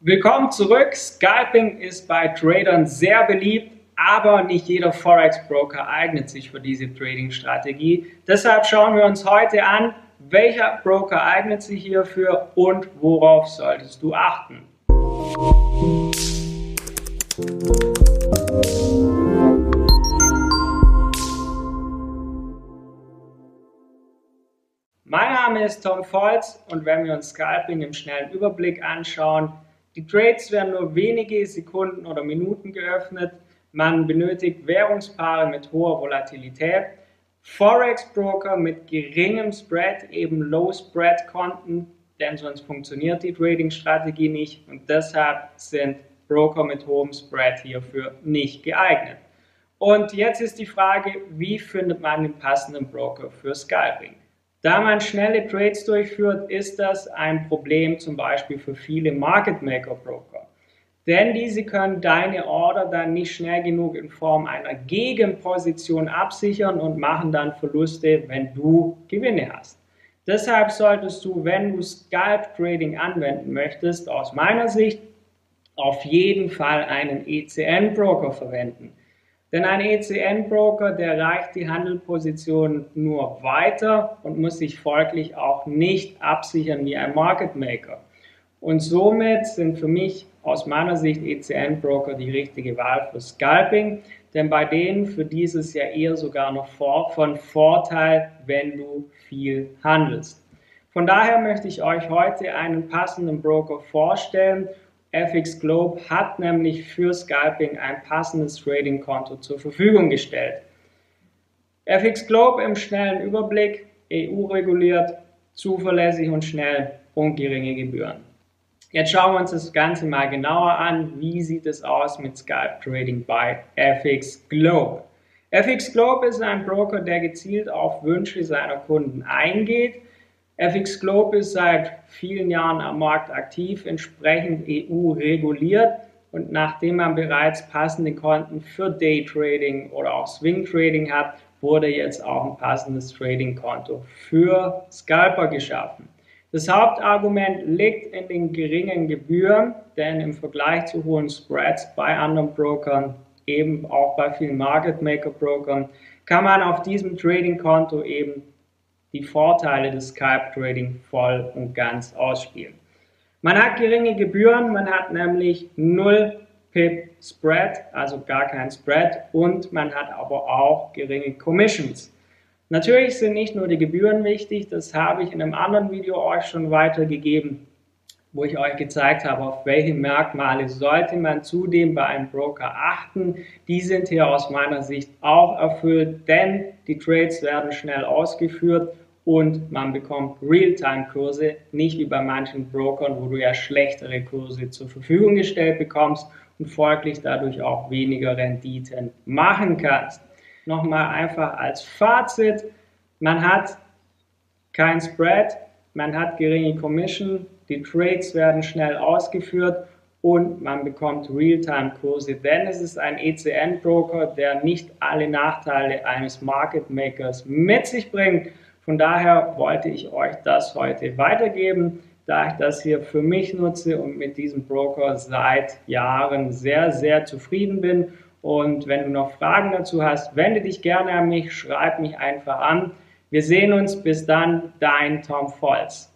Willkommen zurück. Scalping ist bei Tradern sehr beliebt, aber nicht jeder Forex-Broker eignet sich für diese Trading-Strategie. Deshalb schauen wir uns heute an, welcher Broker eignet sich hierfür und worauf solltest du achten. Mein Name ist Tom Volz und wenn wir uns Scalping im schnellen Überblick anschauen, die Trades werden nur wenige Sekunden oder Minuten geöffnet. Man benötigt Währungspaare mit hoher Volatilität. Forex-Broker mit geringem Spread, eben Low-Spread-Konten, denn sonst funktioniert die Trading-Strategie nicht und deshalb sind Broker mit hohem Spread hierfür nicht geeignet. Und jetzt ist die Frage, wie findet man den passenden Broker für Scalping? Da man schnelle Trades durchführt, ist das ein Problem zum Beispiel für viele Market Maker Broker. Denn diese können deine Order dann nicht schnell genug in Form einer Gegenposition absichern und machen dann Verluste, wenn du Gewinne hast. Deshalb solltest du, wenn du Scalp Trading anwenden möchtest, aus meiner Sicht auf jeden Fall einen ECN Broker verwenden. Denn ein ECN-Broker, der reicht die Handelposition nur weiter und muss sich folglich auch nicht absichern wie ein Market Maker. Und somit sind für mich aus meiner Sicht ECN-Broker die richtige Wahl für Scalping, denn bei denen für dieses ja eher sogar noch von Vorteil, wenn du viel handelst. Von daher möchte ich euch heute einen passenden Broker vorstellen FX Globe hat nämlich für Scalping ein passendes Trading-Konto zur Verfügung gestellt. FX Globe im schnellen Überblick, EU-reguliert, zuverlässig und schnell und geringe Gebühren. Jetzt schauen wir uns das Ganze mal genauer an. Wie sieht es aus mit Scalp Trading bei FX Globe? FX Globe ist ein Broker, der gezielt auf Wünsche seiner Kunden eingeht FX Globe ist seit vielen Jahren am Markt aktiv, entsprechend EU reguliert und nachdem man bereits passende Konten für Daytrading oder auch Swing Trading hat, wurde jetzt auch ein passendes Trading-Konto für Scalper geschaffen. Das Hauptargument liegt in den geringen Gebühren, denn im Vergleich zu hohen Spreads bei anderen Brokern, eben auch bei vielen Market Maker Brokern, kann man auf diesem Trading-Konto eben die Vorteile des Scalp Trading voll und ganz ausspielen. Man hat geringe Gebühren, man hat nämlich 0 Pip Spread, also gar kein Spread und man hat aber auch geringe Commissions. Natürlich sind nicht nur die Gebühren wichtig, das habe ich in einem anderen Video euch schon weitergegeben, wo ich euch gezeigt habe, auf welche Merkmale sollte man zudem bei einem Broker achten. Die sind hier aus meiner Sicht auch erfüllt, denn die Trades werden schnell ausgeführt und man bekommt Realtime-Kurse, nicht wie bei manchen Brokern, wo du ja schlechtere Kurse zur Verfügung gestellt bekommst und folglich dadurch auch weniger Renditen machen kannst. Nochmal einfach als Fazit, man hat kein Spread, man hat geringe Commission, die Trades werden schnell ausgeführt und man bekommt Realtime-Kurse, denn es ist ein ECN-Broker, der nicht alle Nachteile eines Market Makers mit sich bringt. Von daher wollte ich euch das heute weitergeben, da ich das hier für mich nutze und mit diesem Broker seit Jahren sehr, sehr zufrieden bin. Und wenn du noch Fragen dazu hast, wende dich gerne an mich, schreib mich einfach an. Wir sehen uns. Bis dann, dein Tom Volz.